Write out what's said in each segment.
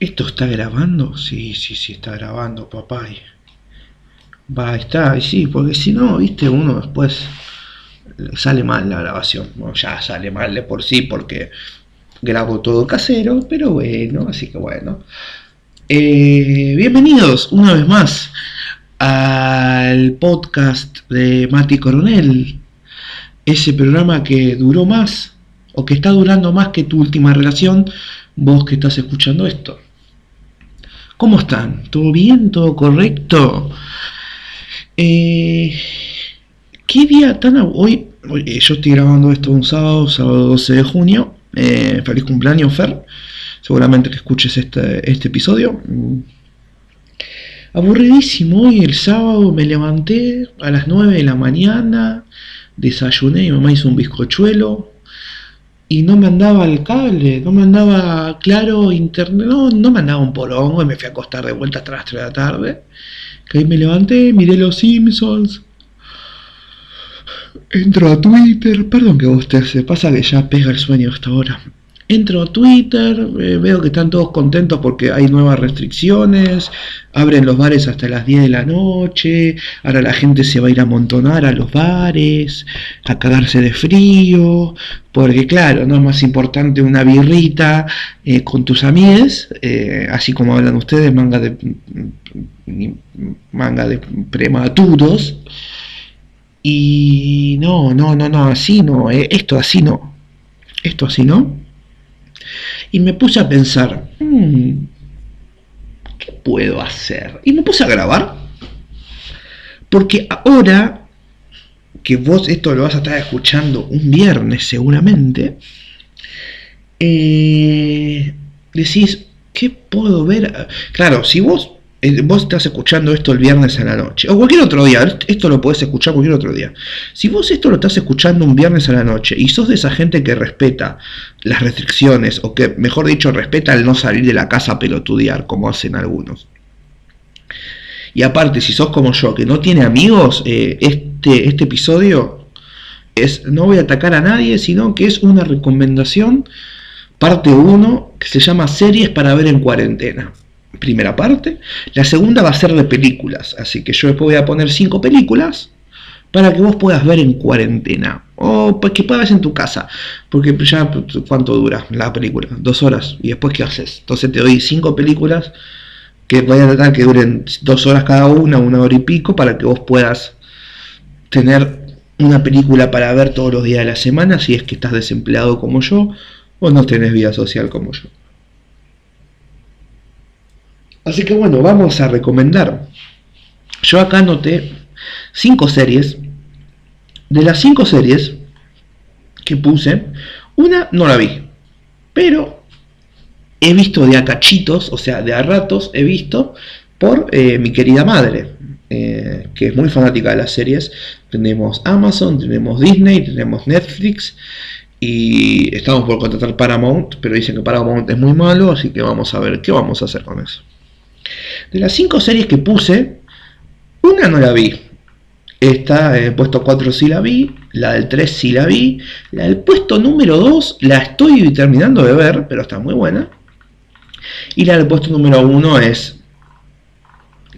¿Esto está grabando? Sí, sí, sí, está grabando, papá. Va, está, y sí, porque si no, viste, uno después sale mal la grabación. ya sale mal de por sí porque grabo todo casero, pero bueno, así que bueno. Eh, bienvenidos una vez más al podcast de Mati Coronel. Ese programa que duró más o que está durando más que tu última relación, vos que estás escuchando esto. ¿Cómo están? ¿Todo bien? ¿Todo correcto? Eh, ¿Qué día tan... Hoy, hoy, eh, yo estoy grabando esto un sábado, sábado 12 de junio. Eh, feliz cumpleaños, Fer. Seguramente que escuches este, este episodio. Mm. Aburridísimo hoy el sábado me levanté a las 9 de la mañana, desayuné, mi mamá hizo un bizcochuelo, y no me andaba el cable, no me andaba claro internet, no, no me andaba un porongo y me fui a acostar de vuelta hasta las 3 de la tarde. Que ahí me levanté, miré los Simpsons. Entro a Twitter, perdón que vos te se pasa que ya pega el sueño hasta ahora. Entro a Twitter, eh, veo que están todos contentos porque hay nuevas restricciones, abren los bares hasta las 10 de la noche, ahora la gente se va a ir a amontonar a los bares, a cagarse de frío, porque claro, no es más importante una birrita eh, con tus amigues, eh, así como hablan ustedes, manga de, manga de prematuros. Y no, no, no, no, así no, esto así no, esto así no. Y me puse a pensar, hmm, ¿qué puedo hacer? Y me puse a grabar. Porque ahora que vos esto lo vas a estar escuchando un viernes seguramente, eh, decís, ¿qué puedo ver? Claro, si vos vos estás escuchando esto el viernes a la noche, o cualquier otro día, esto lo podés escuchar cualquier otro día. Si vos esto lo estás escuchando un viernes a la noche y sos de esa gente que respeta las restricciones, o que, mejor dicho, respeta el no salir de la casa a pelotudear, como hacen algunos. Y aparte, si sos como yo, que no tiene amigos, eh, este, este episodio es, no voy a atacar a nadie, sino que es una recomendación, parte 1, que se llama Series para ver en cuarentena primera parte. La segunda va a ser de películas, así que yo después voy a poner cinco películas para que vos puedas ver en cuarentena o pues que puedas en tu casa, porque ya cuánto dura la película, dos horas y después qué haces. Entonces te doy cinco películas que voy a tratar que duren dos horas cada una, una hora y pico, para que vos puedas tener una película para ver todos los días de la semana si es que estás desempleado como yo o no tenés vida social como yo. Así que bueno, vamos a recomendar. Yo acá anoté cinco series. De las cinco series que puse, una no la vi. Pero he visto de a cachitos, o sea, de a ratos he visto por eh, mi querida madre, eh, que es muy fanática de las series. Tenemos Amazon, tenemos Disney, tenemos Netflix y estamos por contratar Paramount, pero dicen que Paramount es muy malo, así que vamos a ver qué vamos a hacer con eso. De las cinco series que puse, una no la vi. Esta, el puesto 4 sí la vi, la del 3 sí la vi, la del puesto número 2 la estoy terminando de ver, pero está muy buena. Y la del puesto número 1 es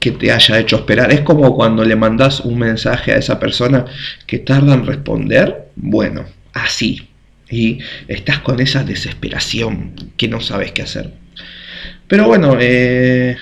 que te haya hecho esperar. Es como cuando le mandas un mensaje a esa persona que tarda en responder. Bueno, así. Y estás con esa desesperación que no sabes qué hacer. Pero bueno, eh,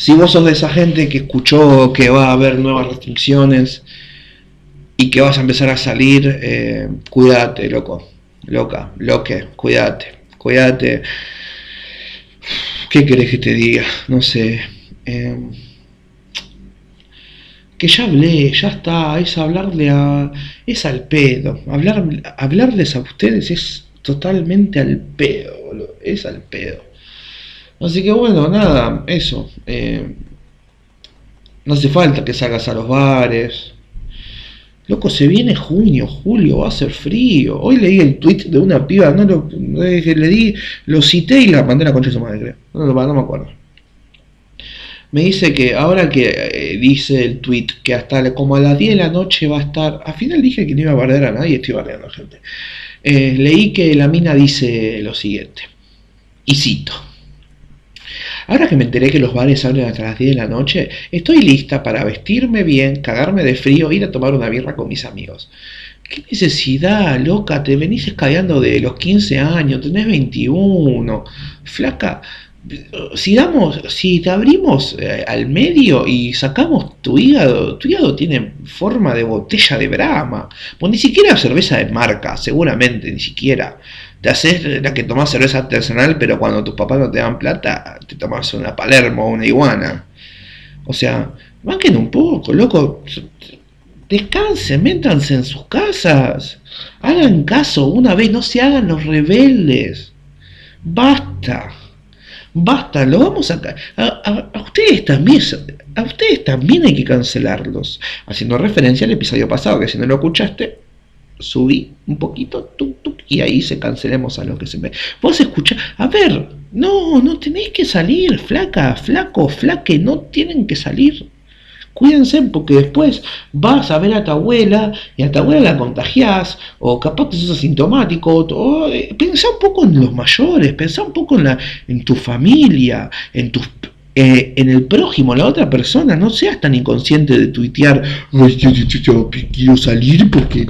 si vos sos de esa gente que escuchó que va a haber nuevas restricciones y que vas a empezar a salir, eh, cuídate, loco, loca, loque, cuídate, cuídate. ¿Qué querés que te diga? No sé. Eh, que ya hablé, ya está, es hablarle a... es al pedo. Hablar, hablarles a ustedes es totalmente al pedo, es al pedo. Así que bueno, nada, eso. Eh, no hace falta que salgas a los bares. Loco, se viene junio, julio, va a ser frío. Hoy leí el tweet de una piba, no lo le di, lo cité y la mandé a la concha de su madre, creo. No, no, me acuerdo. Me dice que ahora que eh, dice el tweet que hasta como a las 10 de la noche va a estar. Al final dije que no iba a bardear a nadie, estoy bardeando a gente. Eh, leí que la mina dice lo siguiente. Y cito. Ahora que me enteré que los bares abren hasta las 10 de la noche, estoy lista para vestirme bien, cagarme de frío, ir a tomar una birra con mis amigos. ¿Qué necesidad, loca? Te venís escabeando de los 15 años, tenés 21. Flaca, si damos, si te abrimos eh, al medio y sacamos tu hígado, tu hígado tiene forma de botella de brama. Pues ni siquiera cerveza de marca, seguramente, ni siquiera. Te haces la que tomás cerveza artesanal, pero cuando tus papás no te dan plata, te tomas una Palermo o una iguana. O sea, banquen un poco, loco. Descansen, métanse en sus casas. Hagan caso una vez, no se hagan los rebeldes. Basta. Basta, lo vamos a, a, a, ustedes también a ustedes también hay que cancelarlos. Haciendo referencia al episodio pasado, que si no lo escuchaste, subí un poquito, y ahí se cancelemos a lo que se ve. Vos escuchás, a ver, no, no tenéis que salir, flaca, flaco, flaque, no tienen que salir. Cuídense porque después vas a ver a tu abuela y a tu abuela la contagiás o capaz que sos asintomático. O, eh, pensá un poco en los mayores, pensá un poco en, la, en tu familia, en tus eh, en el prójimo, la otra persona, no seas tan inconsciente de tuitear, quiero salir porque...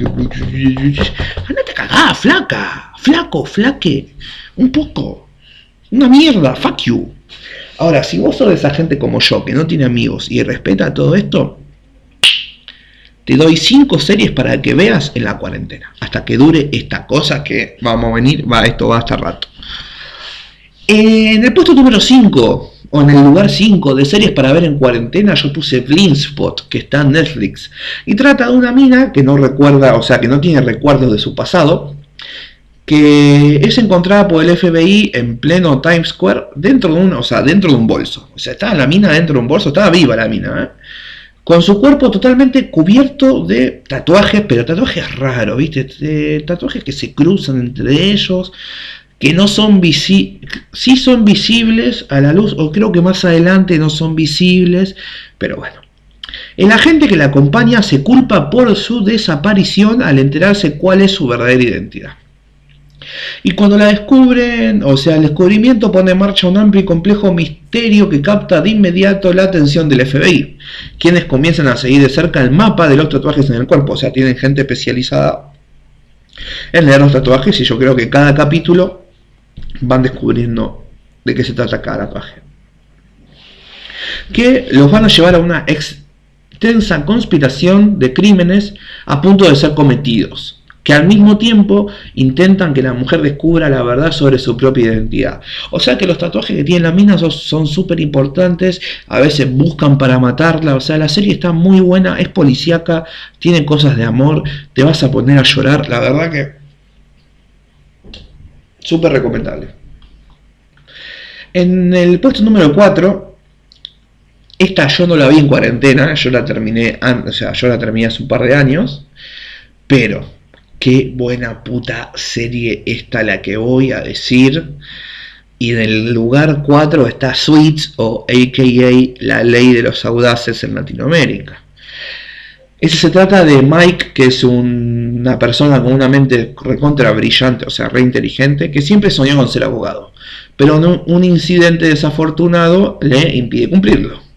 Andate a flaca, flaco, flaque, un poco, una mierda, fuck you. Ahora, si vos sos de esa gente como yo, que no tiene amigos y respeta todo esto, te doy cinco series para que veas en la cuarentena, hasta que dure esta cosa que vamos a venir, va, esto va hasta rato. En el puesto número 5, o en el lugar 5 de series para ver en cuarentena, yo puse Spot, que está en Netflix. Y trata de una mina que no recuerda, o sea, que no tiene recuerdos de su pasado, que es encontrada por el FBI en pleno Times Square dentro de un, o sea, dentro de un bolso. O sea, estaba la mina dentro de un bolso, estaba viva la mina, ¿eh? con su cuerpo totalmente cubierto de tatuajes, pero tatuajes raros, ¿viste? tatuajes que se cruzan entre ellos, que no son visibles, sí son visibles a la luz, o creo que más adelante no son visibles, pero bueno. El agente que la acompaña se culpa por su desaparición al enterarse cuál es su verdadera identidad. Y cuando la descubren, o sea, el descubrimiento pone en marcha un amplio y complejo misterio que capta de inmediato la atención del FBI, quienes comienzan a seguir de cerca el mapa de los tatuajes en el cuerpo, o sea, tienen gente especializada en leer los tatuajes y yo creo que cada capítulo van descubriendo de qué se trata cada tatuaje. Que los van a llevar a una extensa conspiración de crímenes a punto de ser cometidos, que al mismo tiempo intentan que la mujer descubra la verdad sobre su propia identidad. O sea que los tatuajes que tiene la mina son súper importantes, a veces buscan para matarla, o sea, la serie está muy buena, es policíaca, tiene cosas de amor, te vas a poner a llorar, la verdad que Súper recomendable. En el puesto número 4, esta yo no la vi en cuarentena, yo la terminé, o sea, yo la terminé hace un par de años, pero qué buena puta serie esta la que voy a decir. Y en el lugar 4 está Sweets o AKA La Ley de los Audaces en Latinoamérica. Ese se trata de Mike, que es una persona con una mente recontra brillante, o sea, re inteligente, que siempre soñó con ser abogado. Pero un incidente desafortunado le impide cumplirlo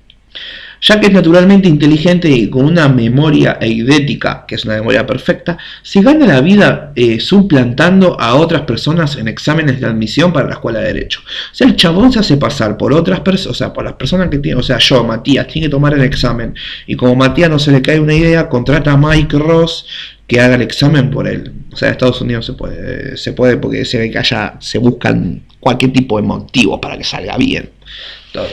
ya que es naturalmente inteligente y con una memoria eidética, que es una memoria perfecta, se gana la vida eh, suplantando a otras personas en exámenes de admisión para la escuela de Derecho. O sea, el chabón se hace pasar por otras personas, o sea, por las personas que tienen, o sea, yo, Matías, tiene que tomar el examen, y como Matías no se le cae una idea, contrata a Mike Ross que haga el examen por él. O sea, en Estados Unidos se puede, se puede porque se ve que allá se buscan cualquier tipo de motivo para que salga bien. Todo.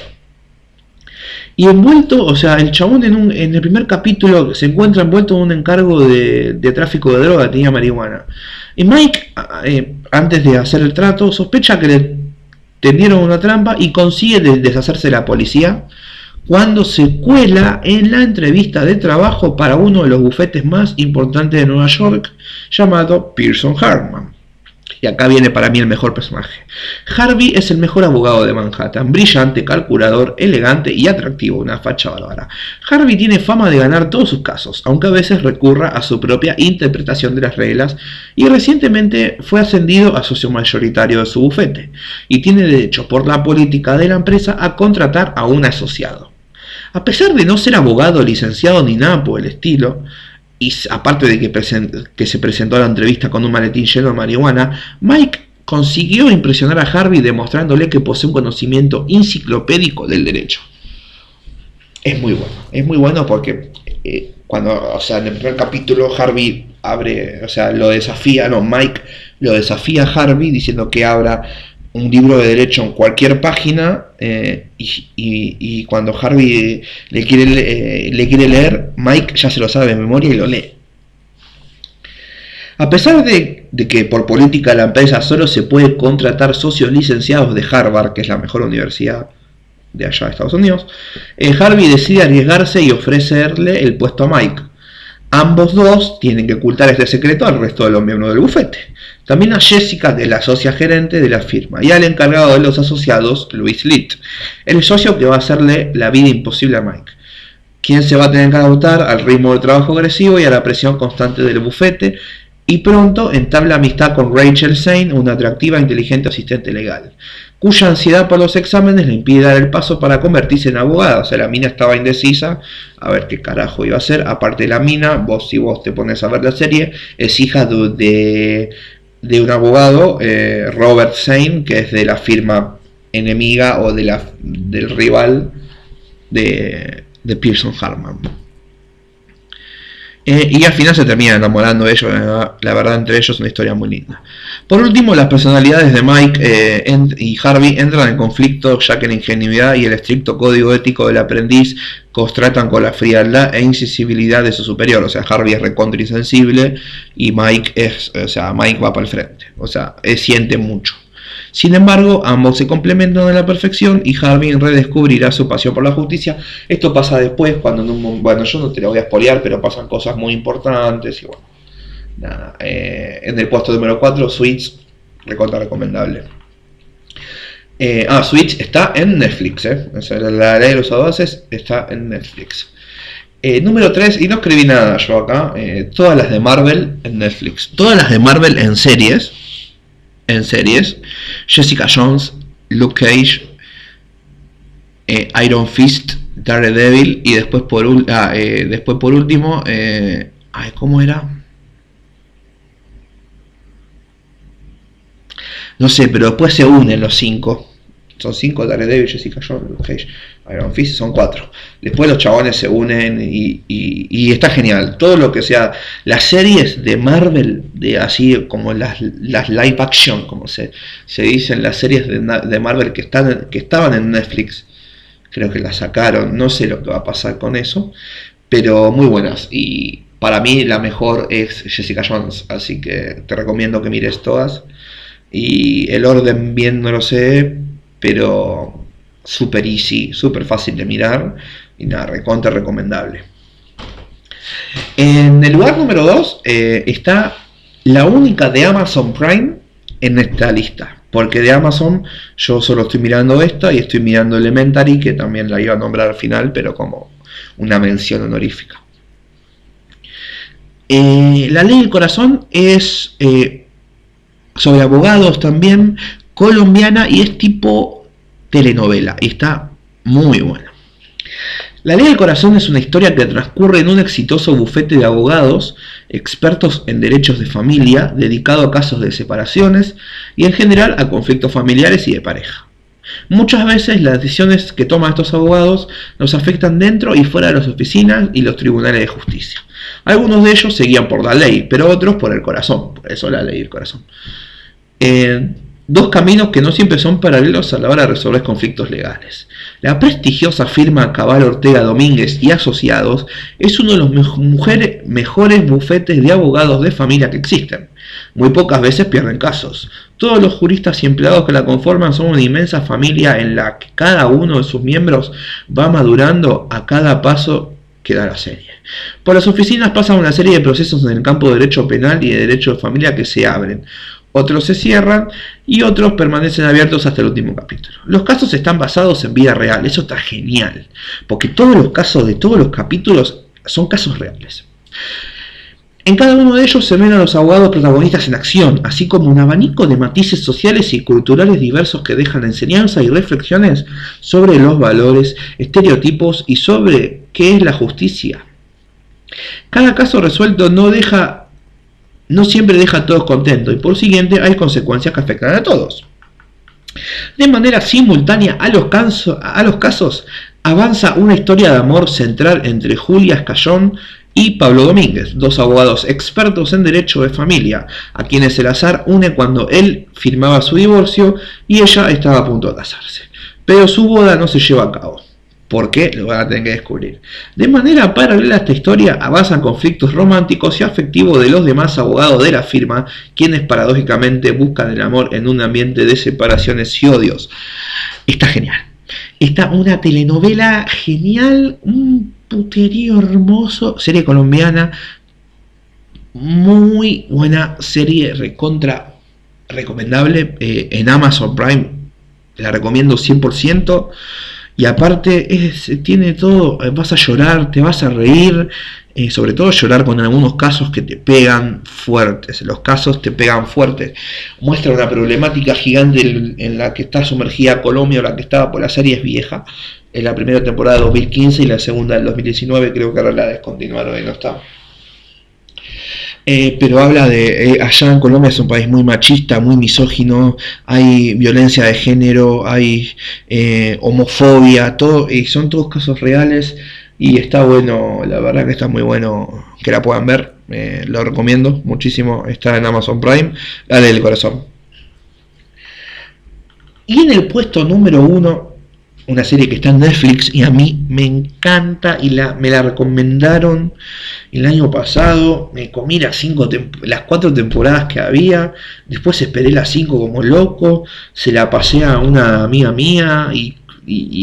Y envuelto, o sea, el chabón en, un, en el primer capítulo se encuentra envuelto en un encargo de, tráfico de droga, tenía marihuana. Y Mike, eh, antes de hacer el trato, sospecha que le tendieron una trampa y consigue deshacerse de la policía cuando se cuela en la entrevista de trabajo para uno de los bufetes más importantes de Nueva York, llamado Pearson Hartman. Y acá viene para mí el mejor personaje. Harvey es el mejor abogado de Manhattan, brillante, calculador, elegante y atractivo, una facha bárbara. Harvey tiene fama de ganar todos sus casos, aunque a veces recurra a su propia interpretación de las reglas y recientemente fue ascendido a socio mayoritario de su bufete y tiene derecho por la política de la empresa a contratar a un asociado. A pesar de no ser abogado, licenciado ni nada por el estilo, y aparte de que, que, se presentó a la entrevista con un maletín lleno de marihuana, Mike consiguió impresionar a Harvey demostrándole que posee un conocimiento enciclopédico del derecho. Es muy bueno, es muy bueno porque eh, cuando, o sea, en el primer capítulo Harvey abre, o sea, lo desafía, no, Mike lo desafía a Harvey diciendo que abra un libro de derecho en cualquier página eh, y, cuando Harvey le quiere, eh, le quiere leer, Mike ya se lo sabe de memoria y lo lee. A pesar de, que por política la empresa solo se puede contratar socios licenciados de Harvard, que es la mejor universidad de allá de Estados Unidos, eh, Harvey decide arriesgarse y ofrecerle el puesto a Mike. Ambos dos tienen que ocultar este secreto al resto de los miembros del bufete. También a Jessica, que es la socia gerente de la firma, y al encargado de los asociados, Luis Litt, el socio que va a hacerle la vida imposible a Mike, quien se va a tener que adaptar al ritmo del trabajo agresivo y a la presión constante del bufete, y pronto entabla amistad con Rachel Zane, una atractiva e inteligente asistente legal, cuya ansiedad por los exámenes le impide dar el paso para convertirse en abogada. O sea, la mina estaba indecisa a ver qué carajo iba a hacer. Aparte la mina, vos si vos te pones a ver la serie, es hija de de un abogado, eh, Robert Zane, que es de la firma enemiga o de la, del rival de, de Pearson Harman. Eh, y al final se termina enamorando de ellos, la verdad entre ellos es una historia muy linda. Por último, las personalidades de Mike eh, y Harvey entran en conflicto ya que la ingenuidad y el estricto código ético del aprendiz contratan con la frialdad e insensibilidad de su superior. O sea, Harvey es recontra insensible y Mike es, o sea, Mike va para el frente. O sea, siente mucho. Sin embargo, ambos se complementan a la perfección y Harvey redescubrirá su pasión por la justicia. Esto pasa después, cuando en un, bueno, yo no te lo voy a espolear, pero pasan cosas muy importantes y bueno. Nada, eh, en el puesto número 4, Switch, recontra recomendable. Eh, ah, Switch está en Netflix, eh. la ley de los audaces está en Netflix. Eh, número 3, y no escribí nada yo acá, todas las de Marvel en Netflix. Todas las de Marvel en series en series. Jessica Jones, Luke Cage, eh, Iron Fist, Daredevil y después por, ah, eh, después por último, eh, ¿cómo era? No sé, pero después se unen los cinco. Son cinco, Daredevil, Jessica Jones, Luke Cage, Iron Fist, son cuatro. Después los chabones se unen y, está genial. Todo lo que sea, las series de Marvel, de así como las, las live action, como se, se dicen, las series de, de, Marvel que, están, que estaban en Netflix, creo que las sacaron, no sé lo que va a pasar con eso, pero muy buenas. Y para mí la mejor es Jessica Jones, así que te recomiendo que mires todas. Y el orden bien no lo sé, pero super easy, super fácil de mirar y nada, recontra recomendable. En el lugar número 2 eh, está la única de Amazon Prime en esta lista. Porque de Amazon yo solo estoy mirando esta y estoy mirando Elementary, que también la iba a nombrar al final, pero como una mención honorífica. Eh, la ley del corazón es eh, sobre abogados también, colombiana y es tipo telenovela. Y está muy buena. La Ley del Corazón es una historia que transcurre en un exitoso bufete de abogados, expertos en derechos de familia, dedicado a casos de separaciones y en general a conflictos familiares y de pareja. Muchas veces las decisiones que toman estos abogados nos afectan dentro y fuera de las oficinas y los tribunales de justicia. Algunos de ellos seguían por la ley, pero otros por el corazón, por eso la ley del corazón. Eh, dos caminos que no siempre son paralelos a la hora de resolver conflictos legales. La prestigiosa firma Cabal Ortega Domínguez y Asociados es uno de los mejores bufetes de abogados de familia que existen. Muy pocas veces pierden casos. Todos los juristas y empleados que la conforman son una inmensa familia en la que cada uno de sus miembros va madurando a cada paso que da la serie. Por las oficinas pasan una serie de procesos en el campo de derecho penal y de derecho de familia que se abren, otros se cierran y otros permanecen abiertos hasta el último capítulo. Los casos están basados en vida real, eso está genial, porque todos los casos de todos los capítulos son casos reales. En cada uno de ellos se ven a los abogados protagonistas en acción, así como un abanico de matices sociales y culturales diversos que dejan enseñanza y reflexiones sobre los valores, estereotipos y sobre qué es la justicia. Cada caso resuelto no deja no siempre deja a todos contentos y por siguiente hay consecuencias que afectan a todos. De manera simultánea a los, a los casos avanza una historia de amor central entre Julia Escayón y Pablo Domínguez, dos abogados expertos en derecho de familia, a quienes el azar une cuando él firmaba su divorcio y ella estaba a punto de casarse. Pero su boda no se lleva a cabo. ¿Por qué? Lo van a tener que descubrir. De manera paralela a esta historia avanzan conflictos románticos y afectivos de los demás abogados de la firma, quienes paradójicamente buscan el amor en un ambiente de separaciones y odios. Está genial. Está una telenovela genial, un puterío hermoso, serie colombiana, muy buena serie, recontra recomendable eh, en Amazon Prime, la recomiendo 100%. Y aparte es, tiene todo, eh, vas a llorar, te vas a reír, eh, sobre todo llorar con algunos casos que te pegan fuertes. Los casos te pegan fuertes. Muestra una problemática gigante en, la que está sumergida Colombia, o la que estaba por la serie es vieja. En la primera temporada de 2015 y la segunda del 2019 creo que ahora la descontinuaron y no está. Eh, pero habla de, eh, allá en Colombia es un país muy machista, muy misógino, hay violencia de género, hay eh, homofobia, todo, y son todos casos reales y está bueno, la verdad que está muy bueno que la puedan ver, lo recomiendo muchísimo, está en Amazon Prime, la del corazón. Y en el puesto número uno una serie que está en Netflix y a mí me encanta y me la recomendaron el año pasado. Me comí las, cinco las cuatro temporadas que había, después esperé las cinco como loco, se la pasé a una amiga mía y,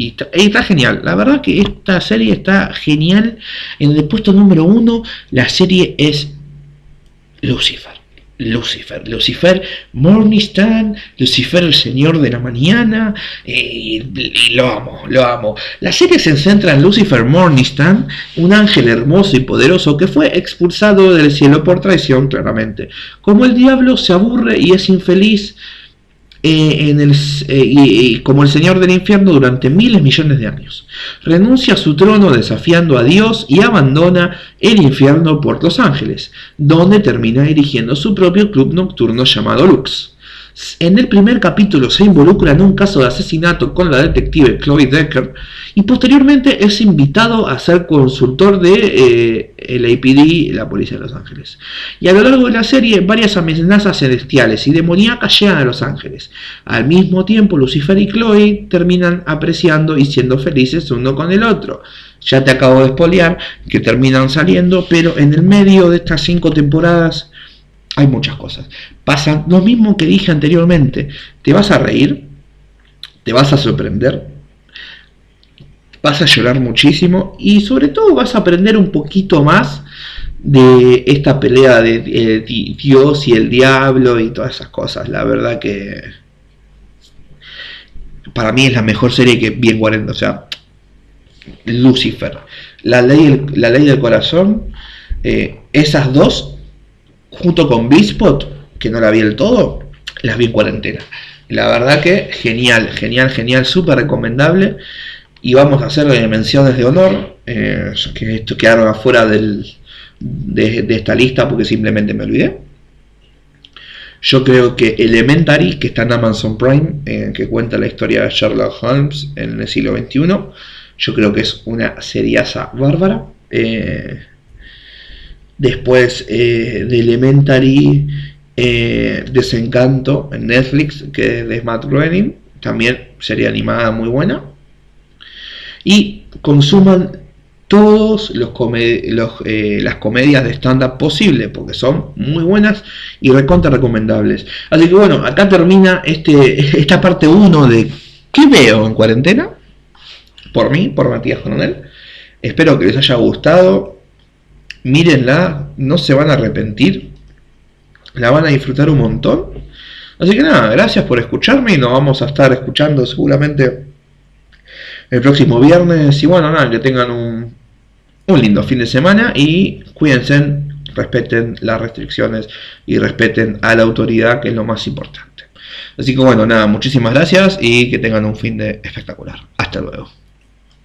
está, está, genial. La verdad que esta serie está genial. En el puesto número uno, la serie es Lucifer. Lucifer, Lucifer Morningstar, Lucifer el Señor de la Mañana, y, lo amo, lo amo. La serie se centra en Lucifer Morningstar, un ángel hermoso y poderoso que fue expulsado del cielo por traición, claramente. Como el diablo se aburre y es infeliz, eh, eh, y, como el Señor del infierno durante miles millones de años. Renuncia a su trono desafiando a Dios y abandona el infierno por los ángeles, donde termina dirigiendo su propio club nocturno llamado Lux. En el primer capítulo se involucra en un caso de asesinato con la detective Chloe Decker y posteriormente es invitado a ser consultor de eh, el la Policía de Los Ángeles. Y a lo largo de la serie varias amenazas celestiales y demoníacas llegan a Los Ángeles. Al mismo tiempo Lucifer y Chloe terminan apreciando y siendo felices uno con el otro. Ya te acabo de espolear que terminan saliendo, pero en el medio de estas cinco temporadas hay muchas cosas. Pasa lo mismo que dije anteriormente. Te vas a reír, te vas a sorprender, vas a llorar muchísimo y sobre todo vas a aprender un poquito más de esta pelea de, Dios y el diablo y todas esas cosas. La verdad que para mí es la mejor serie que vi en 40. O sea, Lucifer, la ley, la ley del corazón, eh, esas dos junto con Bispot, que no la vi del todo, las vi en cuarentena. La verdad que genial, genial, genial, súper recomendable. Y vamos a hacer menciones de honor, eh, que esto quedaron afuera del, de, esta lista porque simplemente me olvidé. Yo creo que Elementary, que está en Amazon Prime, eh, que cuenta la historia de Sherlock Holmes en el siglo XXI, yo creo que es una seriaza bárbara. Eh, Después eh, de Elementary, eh, Desencanto en Netflix, que es de Matt Groening, también sería animada muy buena. Y consuman todos los, eh, las comedias de stand-up posibles, porque son muy buenas y recontra recomendables. Así que bueno, acá termina este, esta parte 1 de ¿Qué veo en cuarentena? Por mí, por Matías Coronel. Espero que les haya gustado mírenla, no se van a arrepentir, la van a disfrutar un montón. Así que nada, gracias por escucharme y nos vamos a estar escuchando seguramente el próximo viernes. Y bueno, nada, que tengan un, un lindo fin de semana y cuídense, respeten las restricciones y respeten a la autoridad, que es lo más importante. Así que bueno, nada, muchísimas gracias y que tengan un fin de espectacular. Hasta luego.